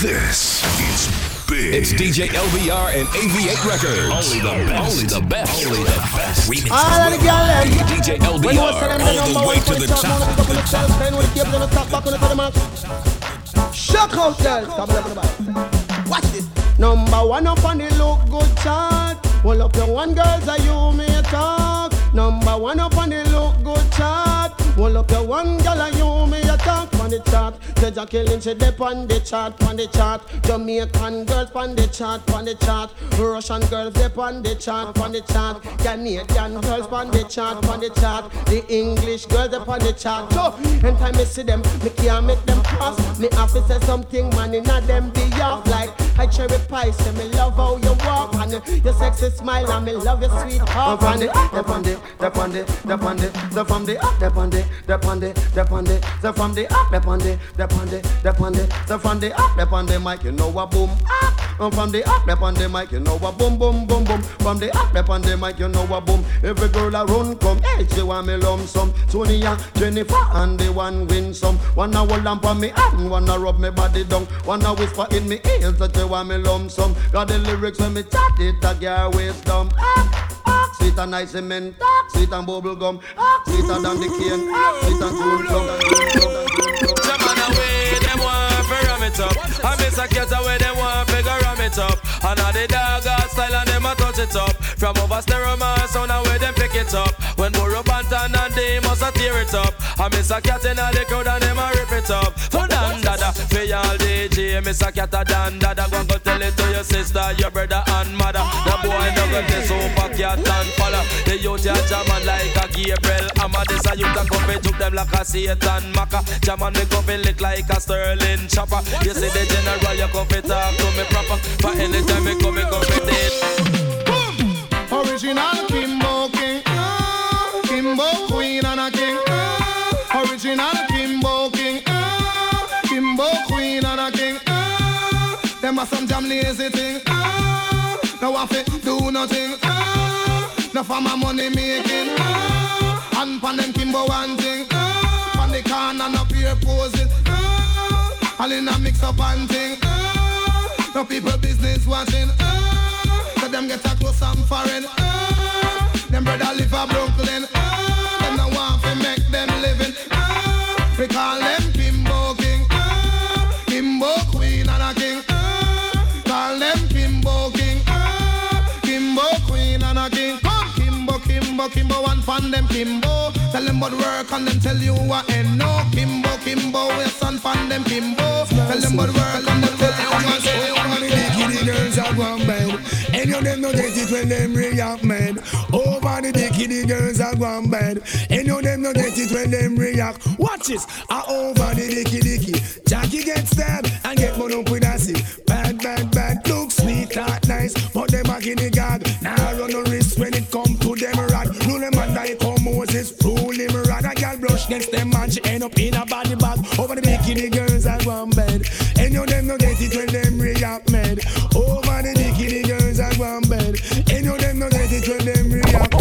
This is big. It's DJ LBR and AV8 Records. Only the best. Only the best. Only the best. Remix. Ah, All of the girl them. DJ When you was telling LBR. All the way to the the top, top. man, pick up on the shelf, then with the cable on the top, back on the pedal, man. Shock out, girl. Stop loving the bike. Watch this. Number one up on the look good chart. Hold up your one girls, are you may talk. Number one up on the look good chart. Hold up your one girl, are you may talk on the chart. Judge killing she dip on the chart, on the chart. Jamaican girls on the chart, on the chart. Russian girls dip on the chart, on the chart. Canadian girls on the chart, on the chart. The English girls up on the chart. So, anytime I see them, me can't make them pass. Me have to say something, man, in a them be off like I cherry pie. Say me love how you walk and your sexy smile and me love your sweet heart. On the, up on the, up on the, up on the, the the up on the, on the, up on the, the from the up, up on up on up on the, the from the up, up on the mic, you know a boom. And from the up, up on the mic, you know a boom, boom, boom, boom. From the up, up on the mic, you know a boom. Every girl around come, hey, she want me lump some. Sonia, Jennifer, and the one win some. Wanna hold on for me hand, wanna rub me body down, wanna whisper in me ears that you want me lump some. Got the lyrics when me chat it, a girl waist down. Ah, ah, Sweet and nice cement, sweet and bubble gum, sweeter than the cane, and cool plug cool cool man away, them want to ram it up. I miss a cat away, them want to ram it up. And all the dog got style and them a touch it up. From over stereo man sound away, them pick it up. When Burro Banton and they must a tear it up. I miss a cat in all the crowd and them a rip it up. Dada, for y'all DJ, miss a cat a dan dada. Go go tell it to your sister, your brother and mother. The boy no go this super cat and follow. The youth ya jaman like a Gabriel. I'm a this a youth a come fi took them like a Satan Maka. Jaman me come fi lick like a Sterling chopper. You see the general, you come fi talk to me proper. For anytime me come, me come fi dead. Original Kimbo King. Kimbo Queen Them a some jam lazy thing. ah, No have to do nothing. ah, No for my money making. ah, And pan them Kimbo one thing. ah, Pan the corner no peer poses. ah, All in a mix up and thing. ah, No people business watching. ah, so them get a close and foreign. Ah, them brother live a Brooklyn. Ah, them no want to make them living. Ah, we call them Kimbo, fan them Kimbo. Tell them about work and them tell you what and no Kimbo, Kimbo, we son fan them Kimbo. Tell them about work and them tell you what and Dicky the girls are one bed. Any of them no get it when them react mad. Over the dicky the girls are one bed. Any of them no get it when them react. Watch this. I over the dicky dicky. Jackie get stabbed and get one up with acid. Bad bad bad. Look sweet that nice, but them in the gag. Now run no risk when it come to them rad. Moses. Rule him. A girl brush next them man she end up in a body bag. Over the bikini girls are one bed. Any of them no get it when them react mad. Over the bikini girls are one bed. Any of them no get it when them react.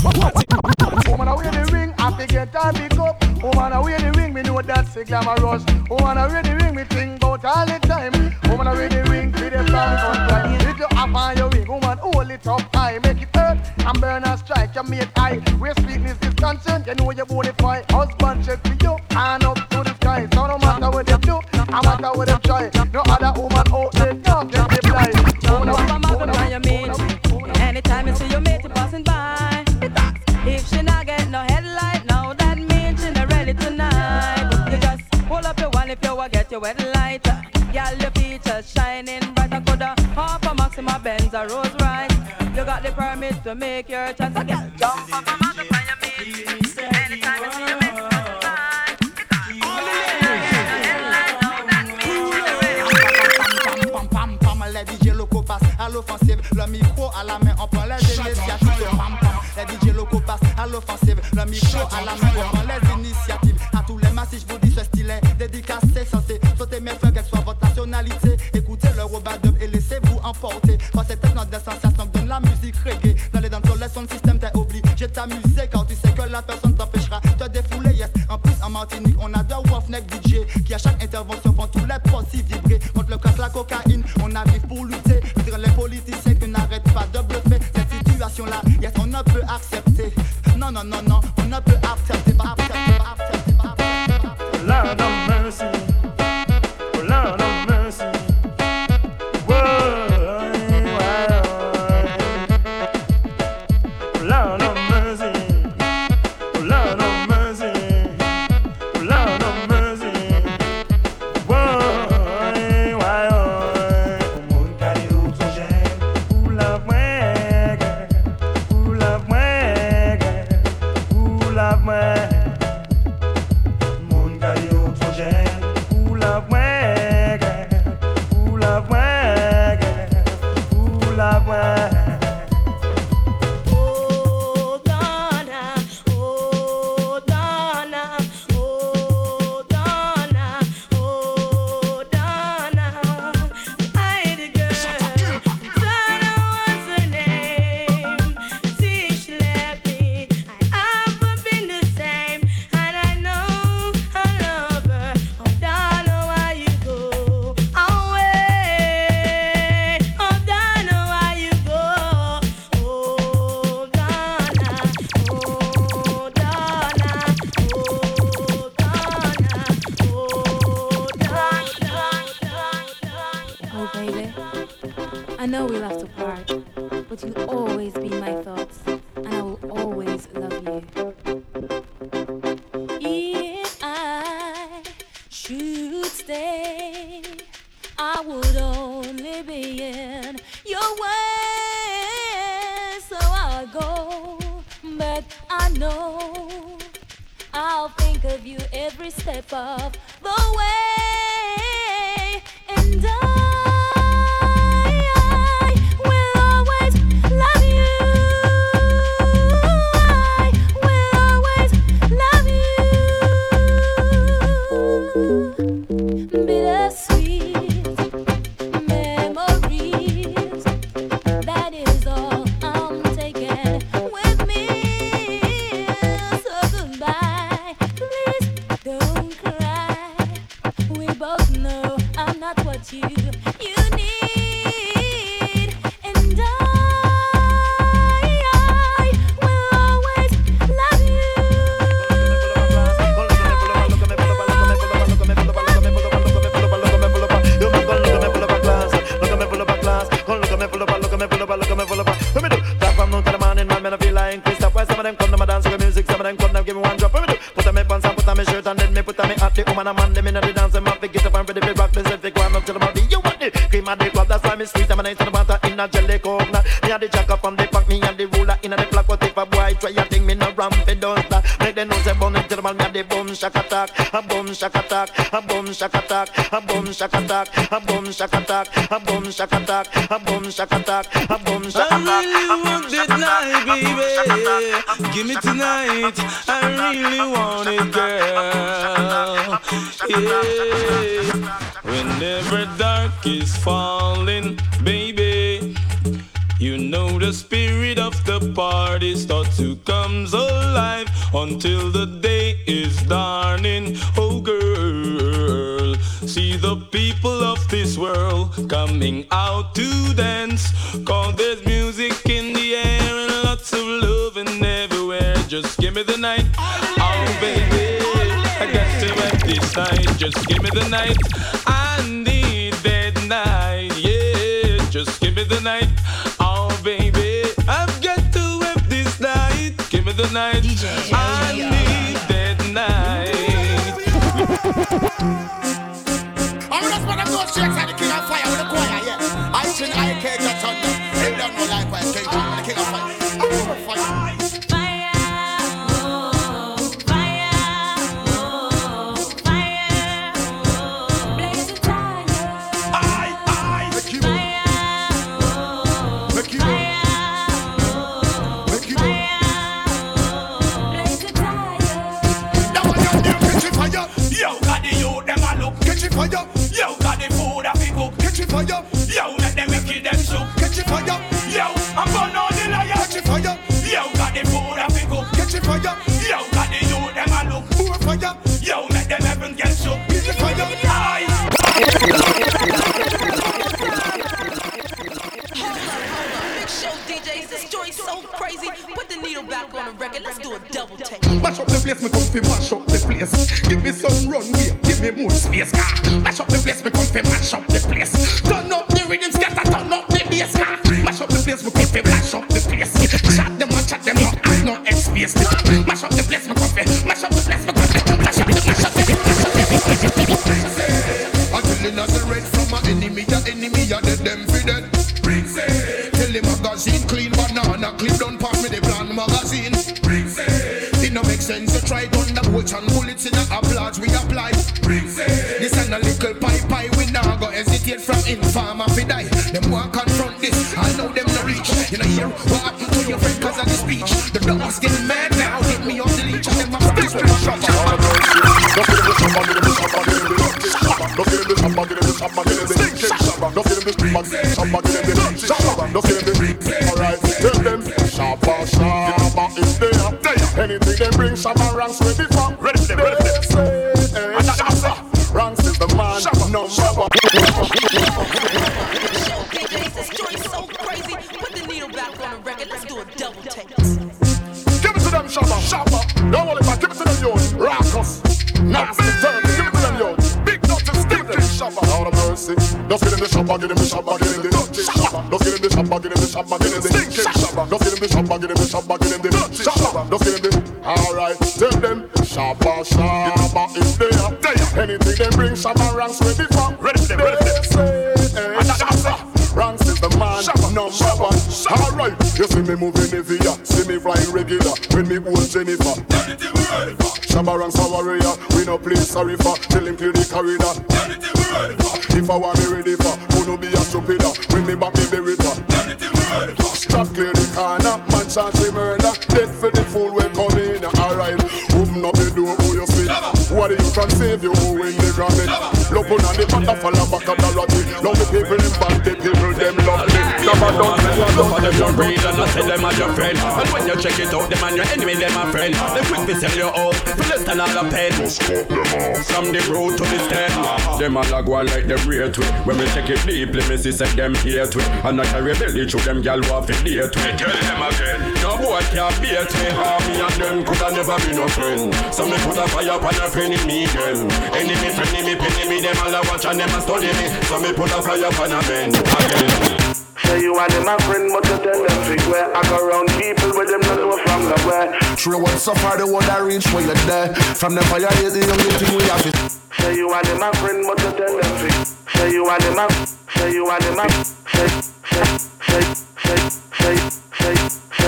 Woman away the ring, I fi get her big up. Woman away the ring, me know that's a glamorous. Woman away the ring, me think about all the time. Woman away the ring, be the song on time. If you have on your ring, woman hold it up high, and burn and strike. You make high. Where sweetness is concerned, you know you bonify. Husband check for you, to make your choice. I girl jump up and. Anytime you see les DJ locaux passent à l'offensive. Le micro à la main, on prend les initiatives. Pam pam, les DJ locaux passent à l'offensive. Le micro à la main, on prend That's why me sweet, I'm an ice on the butter in a jelly coconut. Me a the jacker from the pack, me a the ruler in a the black. What shack attack, a boom shack attack, a boom shack attack, a boom shack attack, a boom shack attack, a boom shack attack, a boom shack attack, a boom shack attack. I really want it night, baby. Give me tonight. I really want it, girl. Yeah. Whenever dark is falling, baby, you know the spirit of the party starts to comes alive until the day is dawning. Oh, girl, see the people of this world coming out to dance. Cause there's music in the air and lots of love and everywhere. Just give me the night, oh baby. I got to have this night. Just give me the night. I need that night. Yeah, just give me the night. The night. I need that night. it fire. Yo, let them wicked them shook. Catch it fire. Yo, I'm burn all the liar. Catch it fire. Yo, got the food I pick up. Catch it fire. Yo, got the youth them a look. More fire. Yo, let them heaven get shook. Catch it fire. Aye. So crazy, put the needle back on the record. Let's do a double take. Mash up the place, me come mash up the place. Give me some runway, give me more space. Ah, mash up the place, me come fi mash up up the Shabba, get in the Shabba, get in the dirty Shabba. Just get in the. Alright, tell them Shabba Shabba is there. Anything they bring, Shabba ranks ready for. Ready for them, ready for them. Shabba. Ranks is the man number one. Alright, you see me moving the via, see me flying regular. When me hold Jennifer. Shabba ranks a warrior, we no play sorry for. Tell him clear the corridor. If I want me ready chance the murder. Dead for the fool we come in. Alright, open up the door, who you see? What are you can save you who in the granite? Look on the butterfly back of the rotty. Love the people in back, done me, I Enough of them your real and I say them are your friend And when you check it out, them and your enemy, them a friend. They quick to sell you out, for less than all a pen. From the road to the stand Them all a go on like them rate with When we check it deeply, me see say them hate with And I carry belly through them gal who have to date with Tell them again, no boy can't beat me ah, How me and them coulda never be no friend. So me put a fire upon a friend in me then Enemy, friend, me, penny me, them all a watch and them a study me. So me put a fire upon a man again Say you and them a friend, but you tell them trick where I go around people where them not know from the where. True one so far the one that reach where you're there. From the fire is the only thing we have. Say you and them a friend, but you tell them trick. Say you and them a, say you and them a, say, say, say, say, say, say,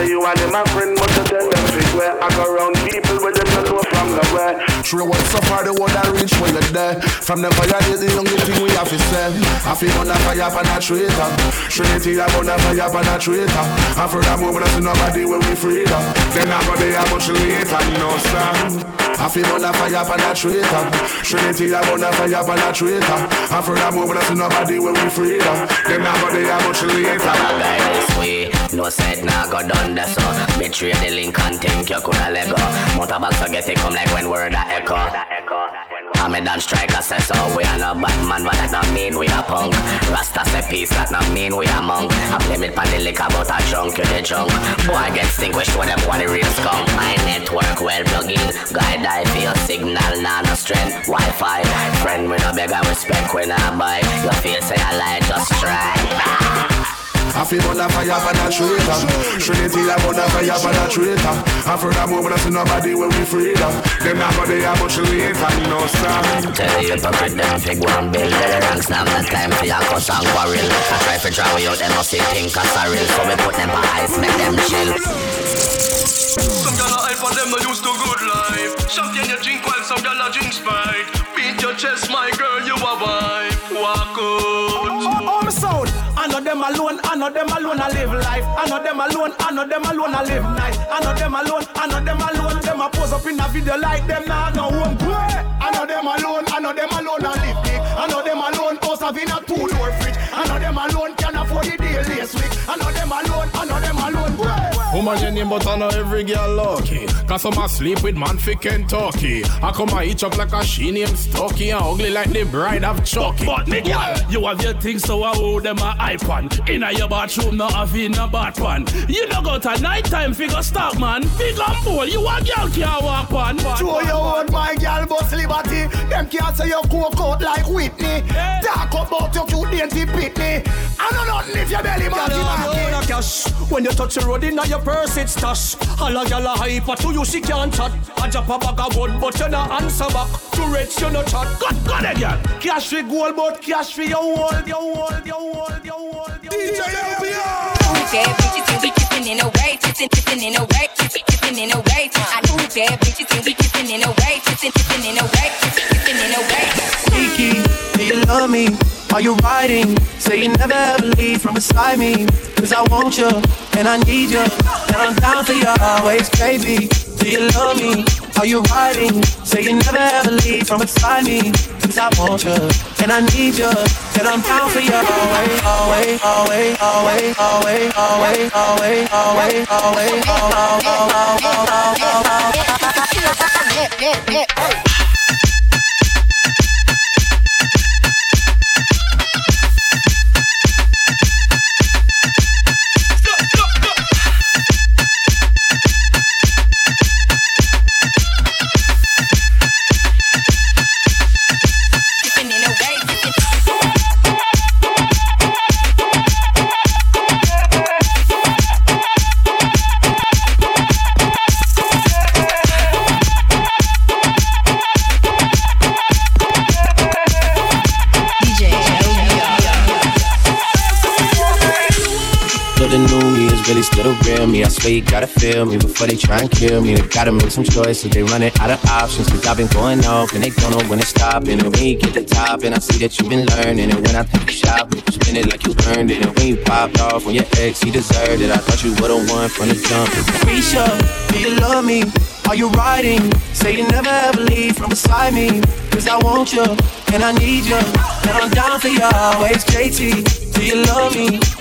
say you and them a friend, but you tell them trick where I go around people where them not know from the where. True one so far the one that reach where you're there. From the fire is the only thing we have to say. I feel on the fire for a traitor. Trinity I on the fire for a traitor. And for that moment I see nobody where we freedom. Then I go there much later, no sir. I feel on the fire for a traitor. Trinity I on the fire for a traitor. And for that moment I see nobody where we freedom. Then I go there much later. this way. No said nah go done that so Betray the link and think you coulda let go. Motorbag forget it come like when word a echo. I'm a dance striker say so. We are no Batman but that not mean we are punk. Rasta say peace that not mean we are monk. I blame it pan the liquor but I drunk you the junk. Boy get stink we show them what the real skunk. My network well plug in. Guide I feel signal nah no strength. Wi-Fi. Friend we no beg and respect we nah buy. You feel say I lie just try I feel on the fire for uh. that traitor. Trinity, uh. I on the fire for that traitor. And for that moment, I see nobody where we freedom. Uh. Them not go there much later, no sir. Tell you hypocrite them fig one bill Let the ranks now not time for your cuss and quarrel I try to draw you out them must see think as a real So we put them for ice make them chill Some gyal a hype on them no used to good life Champagne you drink while some gyal a drink Sprite Beat your chest my girl you a wife Walk out them alone, I know them alone, I live life. I know them alone, I know them alone, I live nice. I know them alone, I know them alone, them a pose up in a video like them now no home. I know them alone, I know them alone, I live big. I know them alone, house have in a two door fridge. I know them alone can afford the daily week. I know them alone, I know them alone. Woman your name but I know every girl lucky. Cause some a sleep with man fi Kentucky. I come a eat up like a she named Stucky and ugly like the bride of Chucky. But me girl, you have your things so I hold them a iPad. Inna your bathroom, no have in a bath pan. You no go to night time figure stock man. Figure bowl, you a girl can't walk on. Show your own my girl boss liberty. Them can't say you coke out like Whitney. Talk about your cute dainty pitney. I know nothing if your belly Girl, marky you marky. own a cash. When you touch the road inna your purse, it's stash. All a gyal a hyper to you, she can't chat. I drop a bag of wood, but you no answer back. Too rich, you no chat. Got got it, girl. Cash for gold, but cash for your wall, your wall, your wall, your wall. DJ Bad bitches and we kissing in a way, kissing, kissing in a way, kissing, kissing in a way. I knew bad bitches and we kissing in a way, kissing, kissing in a way, kissing, kissing in a way. Kiki, do you love me? Are you riding? Say you never ever leave from beside me. Cause I want you, and I need you, and I'm down for you always, baby. Do you love me? Are you riding? Say you never ever leave from beside me. Cause I want you, and I need you, and I'm down for you always, always, always, always, always, always, always, always, always, always, always. Kissing the real me. I swear you gotta feel me before they try and kill me. They gotta make some choices. They running out of options. Cause I've been going off and they don't know when to stop. And when you get the top, and I see that you've been learning. And when I think you shop, you spend it like you earned it. And when you popped off on your ex, he deserved it. I thought you would've won from the jump. Risha, do you love me? Are you riding? Say you never ever leave from beside me. Cause I want you, and I need you. And I'm down for you always, JT. Do you love me?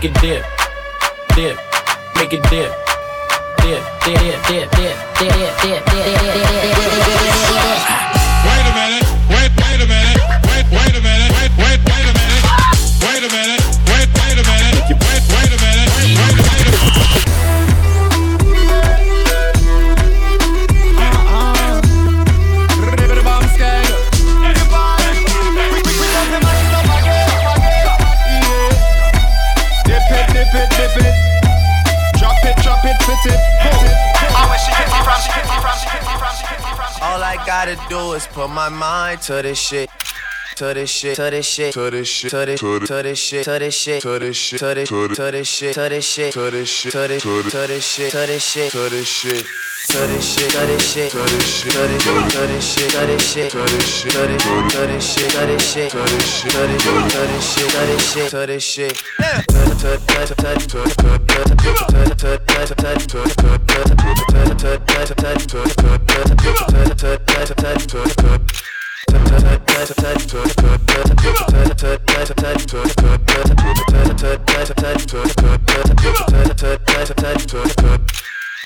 make it dip, dip, make it dip. Dip, dip, dip, dip, dip, dip, dip, dip, dip, dip, is put my mind to this shit. To this shit, to this shit, to this shit, to this, to this shit, to this shit, to this shit, to this, to this shit, to this shit, to this shit, to this, to this shit, to this shit, to this shit cut this shit, cut this shit, cut this shit, cut it, cut this shit, cut this shit, cut this shit, cut it, cut this shit, cut this shit, cut this shit, cut it, cut this shit, cut this shit, cut this shit. Tut tut tut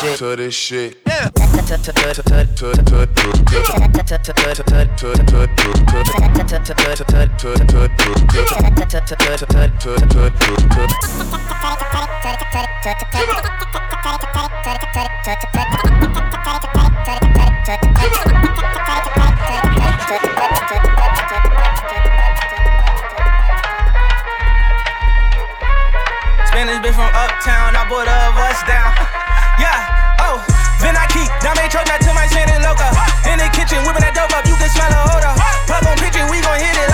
this this Spanish bitch from uptown, I bought her a bus down yeah, oh. Then I keep diamond truck not to my Santa Loca. In the kitchen, whipping that dope up, you can smell a odor. Pop on picture, we gon' hit it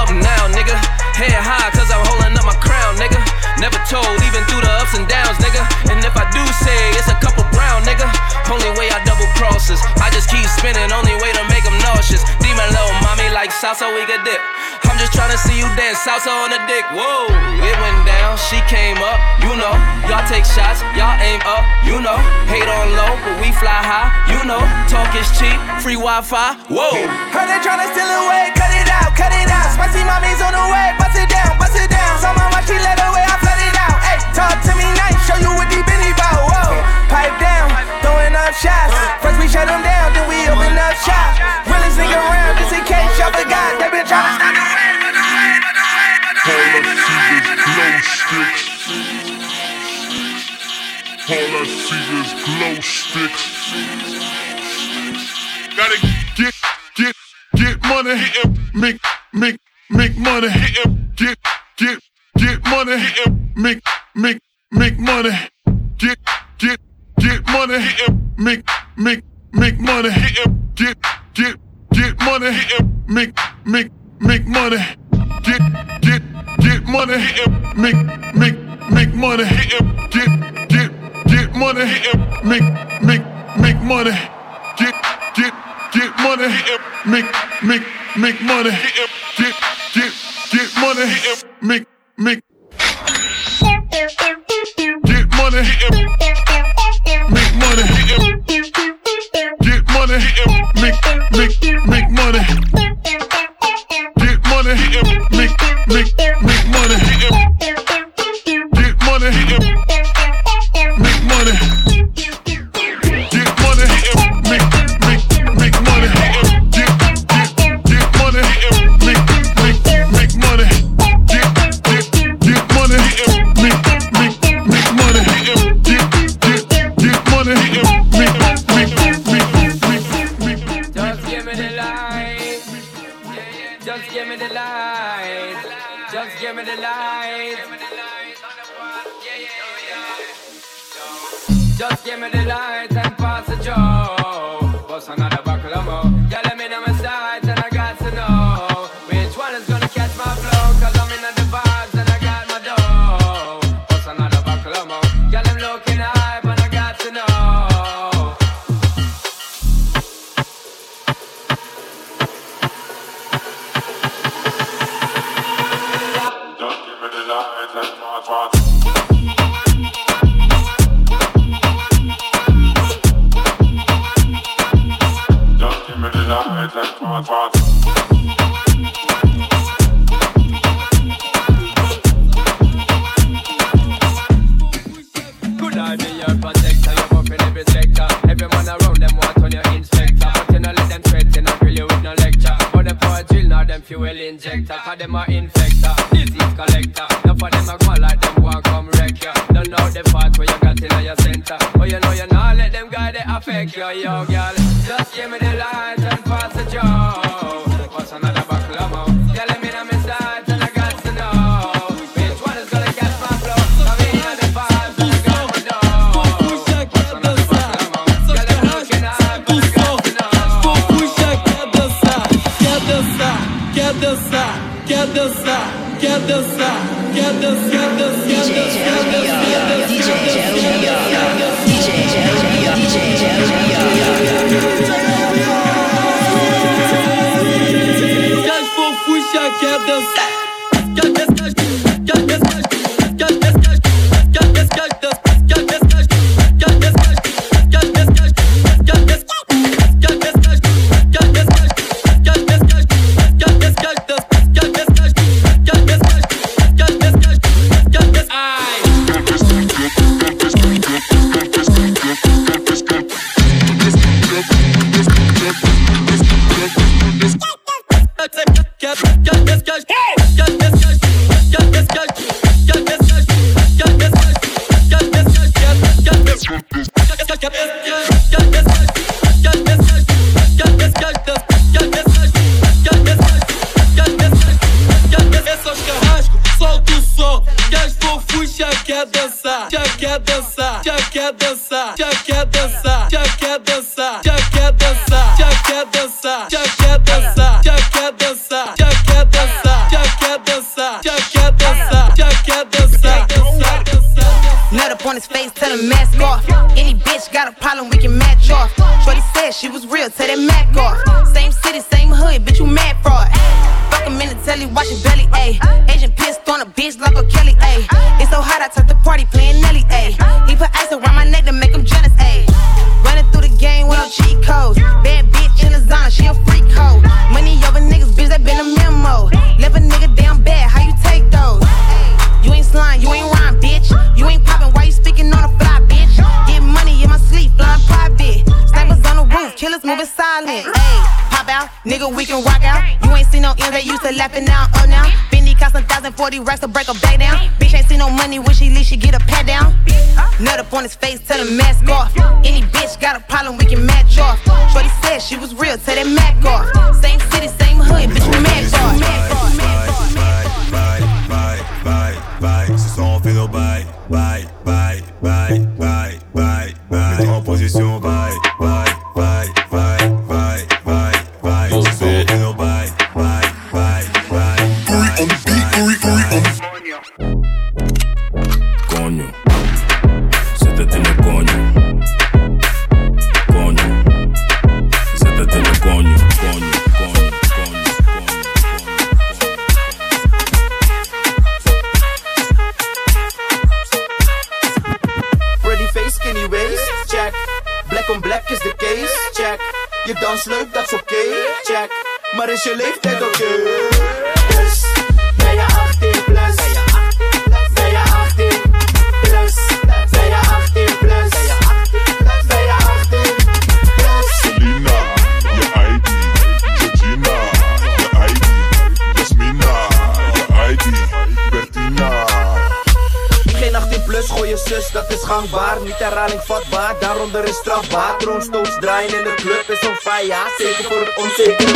up now, nigga. Head high, cause I'm holding up my crown, nigga. Never told, even through the ups and downs, nigga. And if I do say it's a couple brown, nigga. Only way I double crosses. I just keep spinning, only way to make them nauseous. Demon little mommy like salsa, we could dip. I'm just trying to see you dance salsa on the dick. Whoa, it went down, she came up, you know. Y'all take shots, y'all aim up, you know. Hate on low, but we fly high, you know. Talk is cheap, free Wi Fi, whoa. Heard they tryna steal away, cut it out, cut it out. Spicy mommy's on the way, bust it down, bust it down. So my watch, she let away, I flood it out. Hey, talk to me nice, show you what deep in bout. Whoa, pipe down, throwing up shots. First we shut them down, then we open up shop. Realest nigga around, just in case y'all forgot. They been tryna stop the way, but the way, but the way, but the way, but the way, but the way. All I see is glow sticks. Gotta get, get, get money, make, make, make money, get, get, get money, make, make, make money, get, get, get money, make, make, make money, get, get, get money, make, make, make money, get, get, get money, make, make, make money, get, get, get money, make, make, make money, get, get, get money, make, make, make money, get, get, get money, make, make, get money, make money, get money, make, make, make money, get money, make, make, make money, Solta o som, que as fofuchas quer dançar, já quer dançar. racks to break her back down. Bitch ain't see no money when she leave, she get a pat down. Nut up on his face, tell him mask is the case, check. Je dans leuk, dat okay, check. Maar is je leeftijd oké? Okay? niet herhaling vatbaar, daaronder is strafbaar. Troonstoots draaien in de club is zo'n fire, zeker voor het onzeker.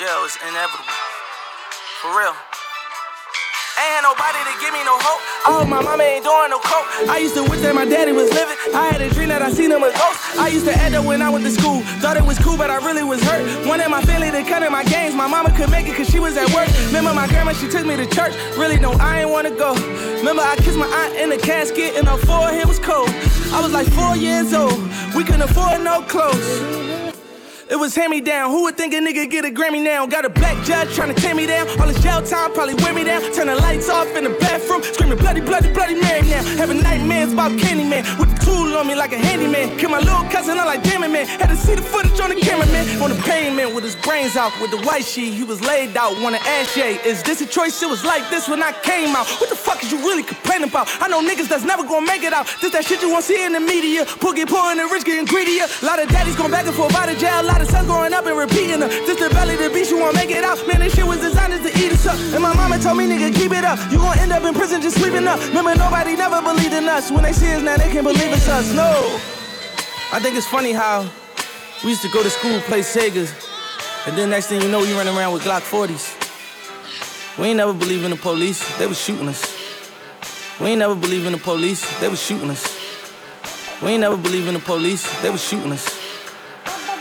Jail, it's inevitable. For real. Ain't had nobody to give me no hope. Oh, my mama ain't doing no coke. I used to wish that my daddy was living. I had a dream that I seen him a ghost. I used to act up when I went to school. Thought it was cool, but I really was hurt. Wanted my family to cut in my games. My mama could make it cause she was at work. Remember my grandma, she took me to church. Really, no, I ain't wanna go. Remember I kissed my aunt in the casket and her forehead was cold. I was like four years old. We couldn't afford no clothes. It was hand me down. Who would think a nigga get a Grammy now? Got a black judge trying to tear me down. All this jail time probably wear me down. Turn the lights off in the bathroom. Screaming bloody, bloody, bloody Mary now. Having nightmares about Candyman. With the tool on me like a handyman. Kill my little cousin, I'm like, damn it, man. Had to see the footage on the cameraman. On the pavement with his brains out. With the white sheet, he was laid out. Wanna ask Shay, is this a choice? It was like this when I came out. What the fuck is you really complaining about? I know niggas that's never gonna make it out. This that shit you won't see in the media. Pookie pouring the rich getting greedier. A lot of daddies going back and forth out of jail. A lot of sons growing up and repeating her. This the belly the beast, you won't make it out. Man, this shit was designed to eat us up. And my mama told me, nigga, keep it up. You gon' end up in prison just sleeping up. Remember, nobody never believed in us. When they see us now, they can't believe it's us. No. I think it's funny how we used to go to school, play Segas, and then next thing you know, you run around with Glock 40s. We ain't never believe in the police, they was shooting us. We ain't never believe in the police, they was shooting us. We ain't never believe in the police, they was shooting us.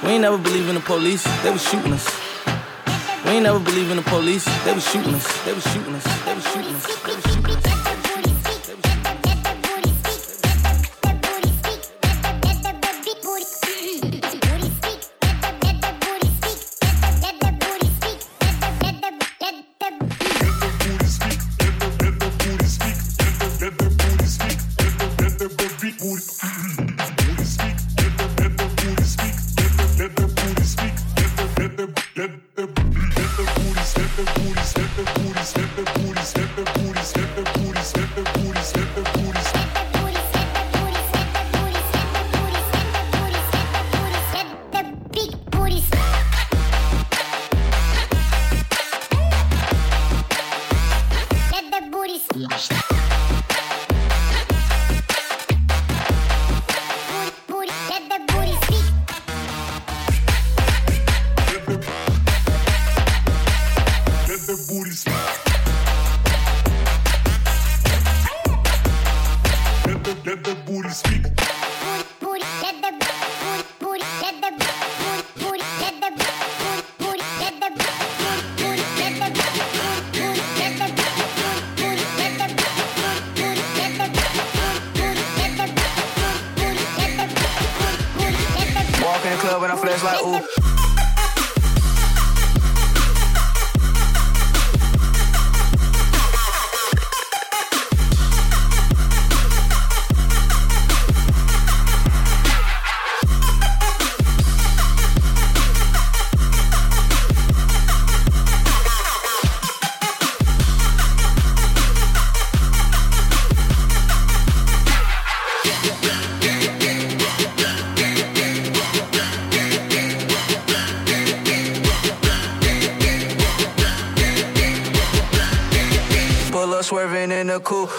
We ain't never believe in the police, they was shooting us. We ain't never believe in the police, they was shooting us. They was shooting us. They was shooting us. Swerving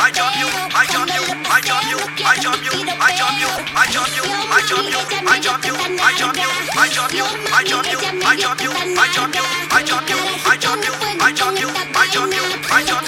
I jump you, I jump you, I jump you, I jump you, I jump you, I jump you, I jump you, I jump you, I jump you, I jump you, I jump you, I jump you, I jump you, I jump you, I jump you, I jump you, I jump you, I jump you, I jump you.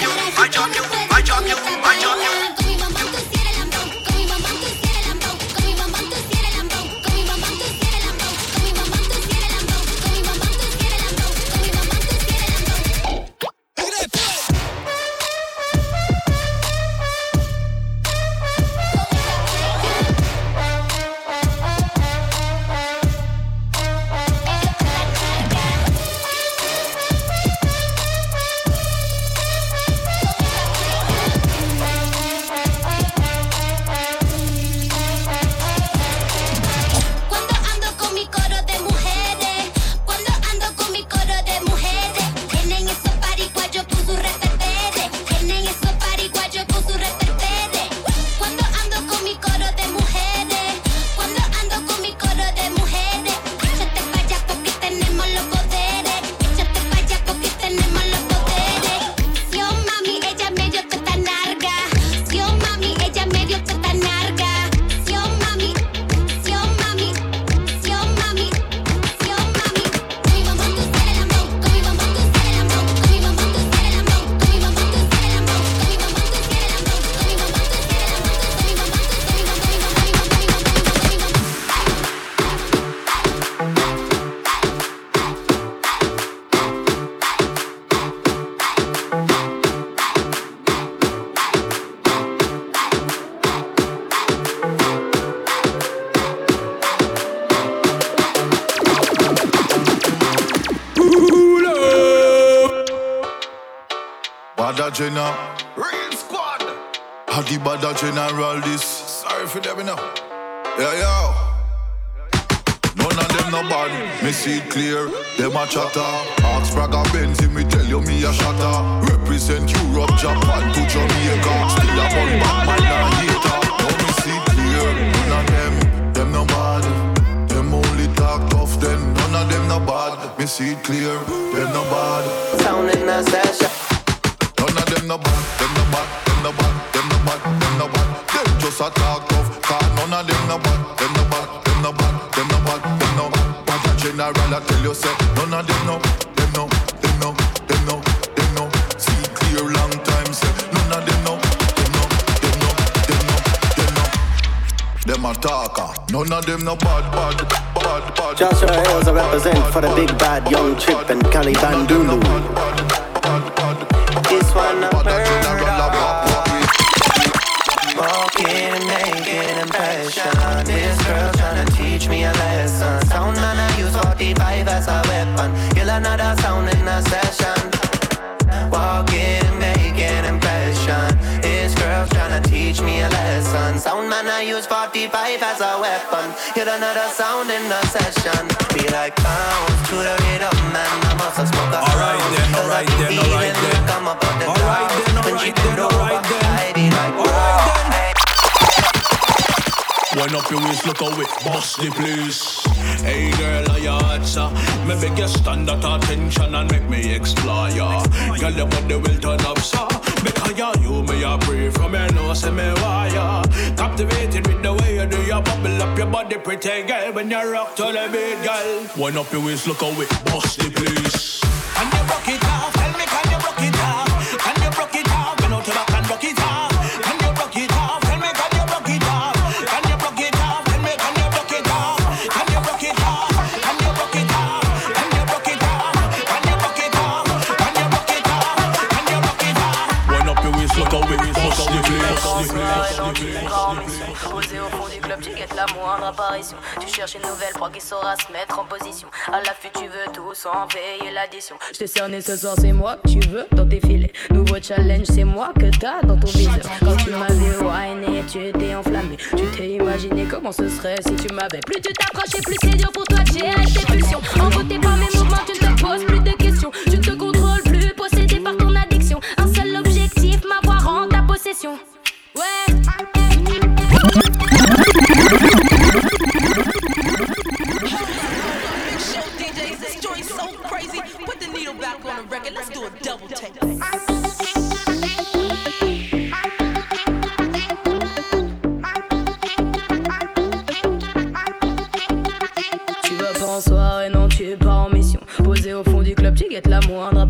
Hadi Bada General this. Sorry for them, you know. Yeah, yeah. None of them no bad, me see it clear. Them a chatter. Ask Braga Benz, me tell you me a shatter. Represent Europe, Japan to Jamaica. Still a bun back man and hater. Now me see it clear. None of them, them no bad. Them only talk tough, then none of them no bad. Me see it clear. Them no bad. Sound in the session. None of them no bad, them no bad, them no bad, them no bad, them no bad. Them just a talk tough, cause none of them no bad, them no bad, them no bad, them no bad, them no bad. But a general I tell you say, none of them no, them no, them no, them no, them no. See clear long time say, none of them no, them no, them no, them no, them no. Them a talker, none of them no bad, bad, bad, bad. Joshua Hills I represent for the big bad young chip and Cali Bandulu. This one Walking, making impression. This girl tryna teach me a lesson. Sound man, I use 45 as a weapon. Kill another sound in a session. Walking, making impression. This girl tryna teach me a lesson. Sound man, I use 45 45 as a weapon. You don't sound in the session. Be like pounds to the rhythm, man. I must have smoked a Alright then, alright then, alright then. Come up on the Alright then, alright then, alright then. Wind up your waist, look how it bust the place. Hey girl, are you hot, sir? Me beg you stand at attention and make me explore ya. Girl, your body will turn up, sir. Because you, you me a pray from your nose and me wire. Captivated with the way you do your bubble up your body, pretty girl. When you rock to the beat, girl. Wind up your waist, look how it bust the place. Can you rock it off? Cherches une nouvelle proie qui saura se mettre en position. À l'affût, tu veux tout sans payer l'addition. Je t'ai cerné ce soir, c'est moi que tu veux dans tes filets. Nouveau challenge, c'est moi que t'as dans ton viseur. Quand tu m'avais whiné, tu t'es enflammé. Tu t'es imaginé comment ce serait si tu m'avais. Plus tu t'approchais, plus c'est dur pour toi de gérer tes pulsions. Envoûté par mes mouvements, tu ne te poses plus de questions. Tu te Let's do a double take. Tu vas pas en soirée, non, tu pars en mission. Posé au fond du club, tu guettes la moindre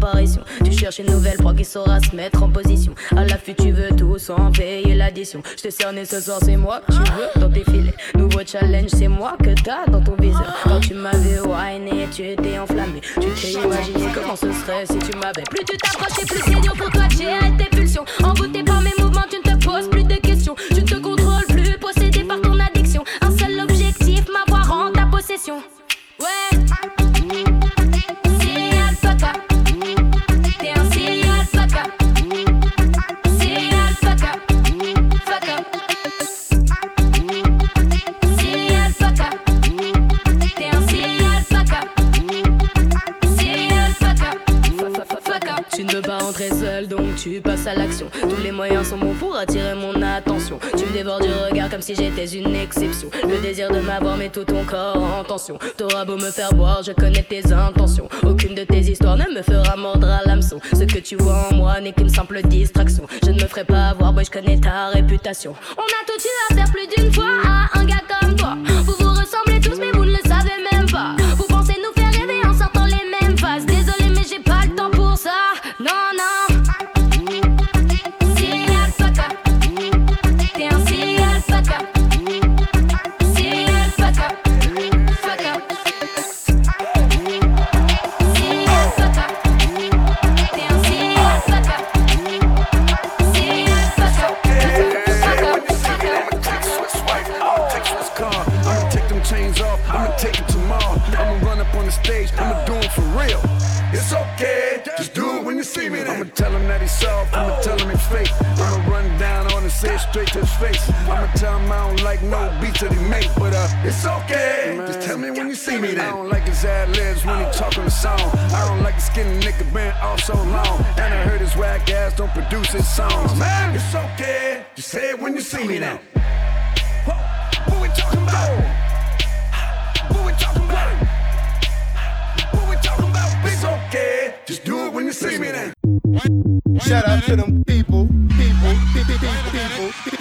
cherches une nouvelle proie qui saura se mettre en position. À l'affût, tu veux tout sans payer l'addition. Je t'ai cerné ce soir, c'est moi que tu veux dans tes filets. Nouveau challenge, c'est moi que t'as dans ton viseur. Quand tu m'avais whiné, tu étais enflammé. Tu t'es imaginé comment ce serait si tu m'avais. Plus tu t'approchais, plus c'est dur pour toi de gérer tes pulsions. Envoûté par mes tout ton corps en tension. T'auras beau me faire boire, je connais tes intentions. Aucune de tes histoires ne me fera mordre à l'hameçon. Ce que tu vois en moi n'est qu'une simple distraction. Je ne me ferai pas avoir, boy, je connais ta réputation. On a tout eu à faire plus d'une fois à un gars comme toi. Vous vous ressemblez tous, mais vous it's okay. Just tell me when you see me then. I don't like his ad libs when he talking the song. I don't like the skinny nigga been off so long. And I heard his whack ass don't produce his songs. Man, it's okay, just say it when you see me then. What we talking about? What we talking about? What we talking about? It's okay. Just do it when you see me then. Shout out to them people, people, people, people, people, people,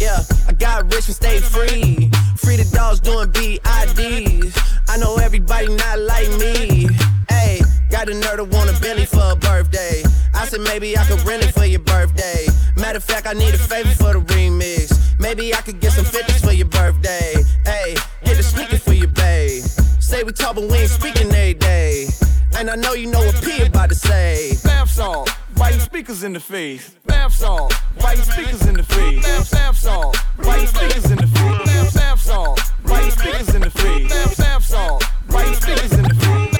yeah, I got rich and stayed free. Free the dogs doing BIDs. I know everybody not like me. Hey, got a nerd to want a for a birthday. I said maybe I could rent it for your birthday. Matter of fact, I need a favor for the remix. Maybe I could get some 50s for your birthday. Hey, hit a sneaker for your babe. say we talk, but we ain't speaking every day. And I know you know what P about to say. Bath salt, why you speakers in the face? Bath salt, why you speakers in the face? Bath salt, why you speakers in the face? Bath salt, why you speakers in the face? Bath salt, why you speakers in the face?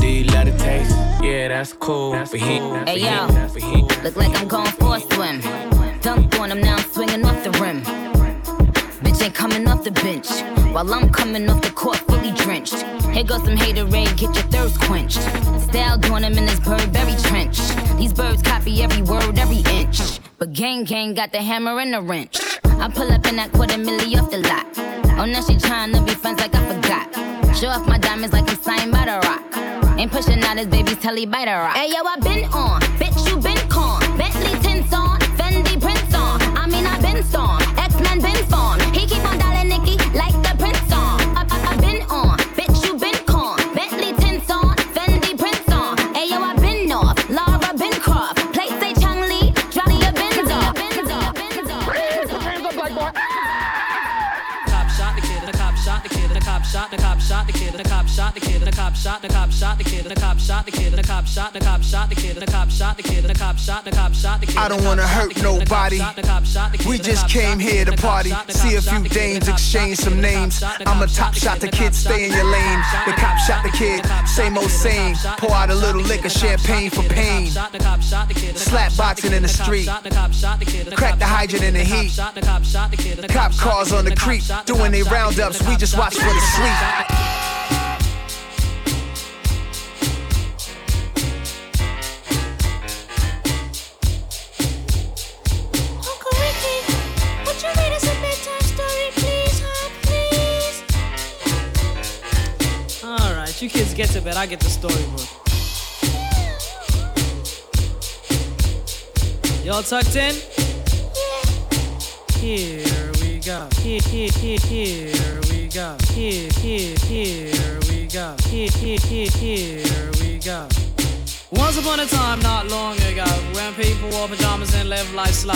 Do you love the taste? Yeah, that's cool. But he, Hey yo, look like I'm going for a swim. Dunked on him, now I'm swinging off the rim. Bitch ain't coming off the bench. While I'm coming off the court fully drenched. Here goes some haterade, get your thirst quenched. Style doing him in this Burberry trench. These birds copy every word, every inch. But gang gang got the hammer and the wrench. I pull up in that quarter milli off the lot. Oh, now she tryna be friends like I forgot. Show off my diamonds like I'm signed by the rock. Ain't pushing out his baby's telly by the rock. Hey yo, I been on, bitch you been con. Bentley tints on, Fendi prints on. I mean I been storm, shot, the cop shot the kid, the cop shot the kid, the cop shot, the cop shot the kid, the cop shot the kid, the cop shot, the cop shot the kid. I don't wanna hurt nobody. We just came here to party, see a few dames, exchange some names. I'm a top shot, the kid, stay in your lane. The cop shot the kid, same old same. Pour out a little liquor, champagne for pain. Slap boxing in the street, crack the hydrant in the heat. Cop cars on the creek, doing their roundups. We just watch for the sleep. You kids get to bed, I get the storybook. Y'all tucked in? Here we go. Here, here, here, here we go. Here, here, here we go. Here, here, here, here we go. Once upon a time, not long ago, when people wore pajamas and lived life slow,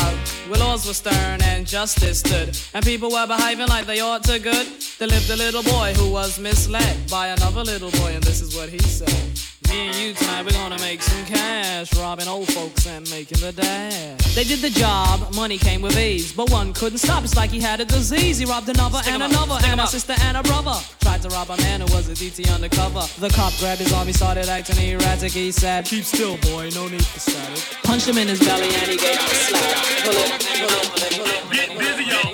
where laws were stern and justice stood, and people were behaving like they ought to good, there lived a little boy who was misled by another little boy, and this is what he said. Me and you tonight, we're gonna make some cash, robbing old folks and making the dash. They did the job, money came with ease, but one couldn't stop. It's like he had a disease. He robbed another Stick 'em and another, stick 'em and a sister and a brother. Tried to rob a man who was a DT undercover. The cop grabbed his arm, he started acting erratic. He said, Keep still, boy, no need for static. Punched him in his belly and he gave him a slap. Pull it, pull it, pull it, pull it. Get busy, yo.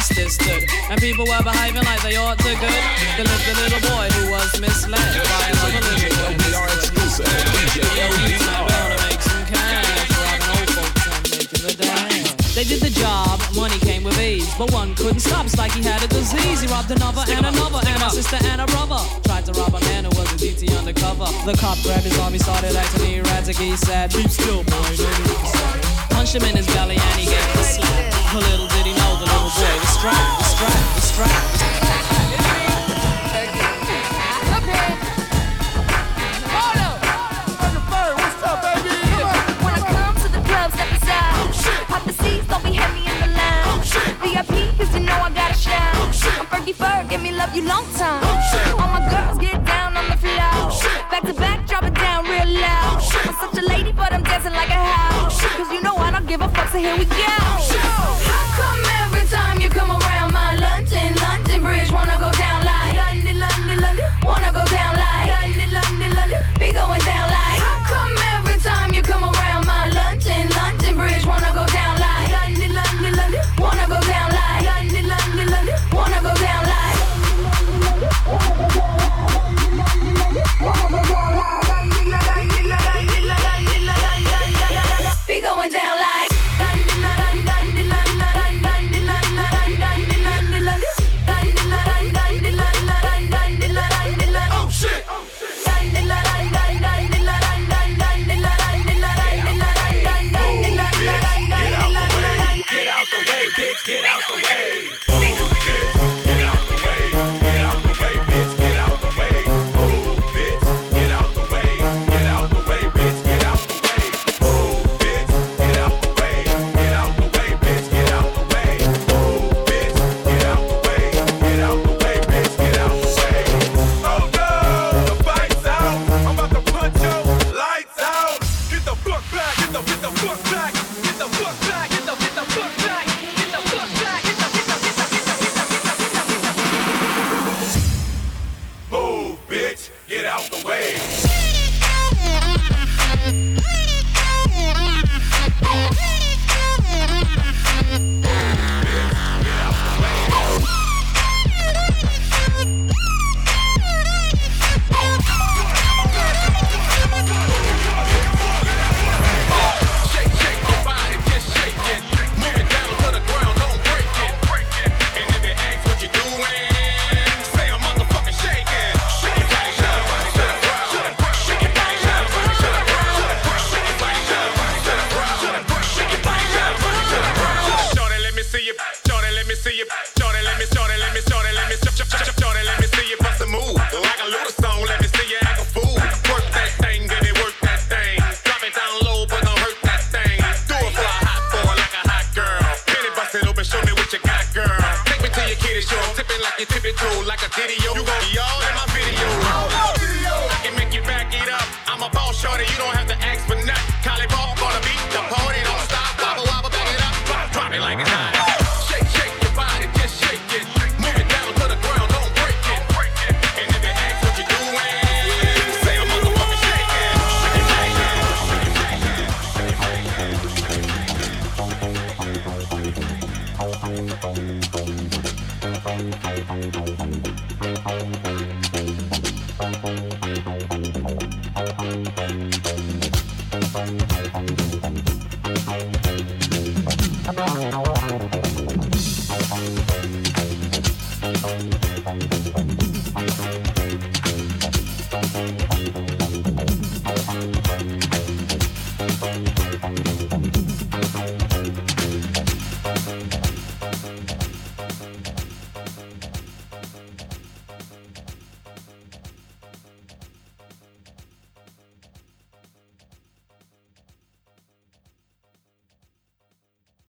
Justice stood, and people were behaving like they ought to good, there lived a little boy who was misled by another little boy. Make robbing old folks and making the dash. They did the job, money came with ease, but one couldn't stop. It's like he had a disease. He robbed another and another, and a sister and a brother. Tried to rob a man who was a DT undercover. The cop grabbed his arm, he started acting erratic. He said, Keep still, boy, punched him in his belly and he gave the slap. Little did he know the little boy was strapped, was strapped, was strapped. You know I gotta shine. Oh, shit. I'm Fergie Ferg, give me love you long time. Oh, shit. So here we go. How come every